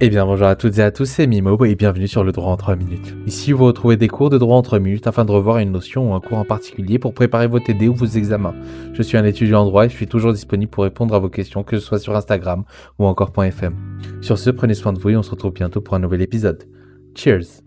Eh bien bonjour à toutes et à tous, c'est Mimo et bienvenue sur le droit en 3 minutes. Ici vous retrouvez des cours de droit en 3 minutes afin de revoir une notion ou un cours en particulier pour préparer vos TD ou vos examens. Je suis un étudiant en droit et je suis toujours disponible pour répondre à vos questions que ce soit sur Instagram ou encore .fm. Sur ce, prenez soin de vous et on se retrouve bientôt pour un nouvel épisode. Cheers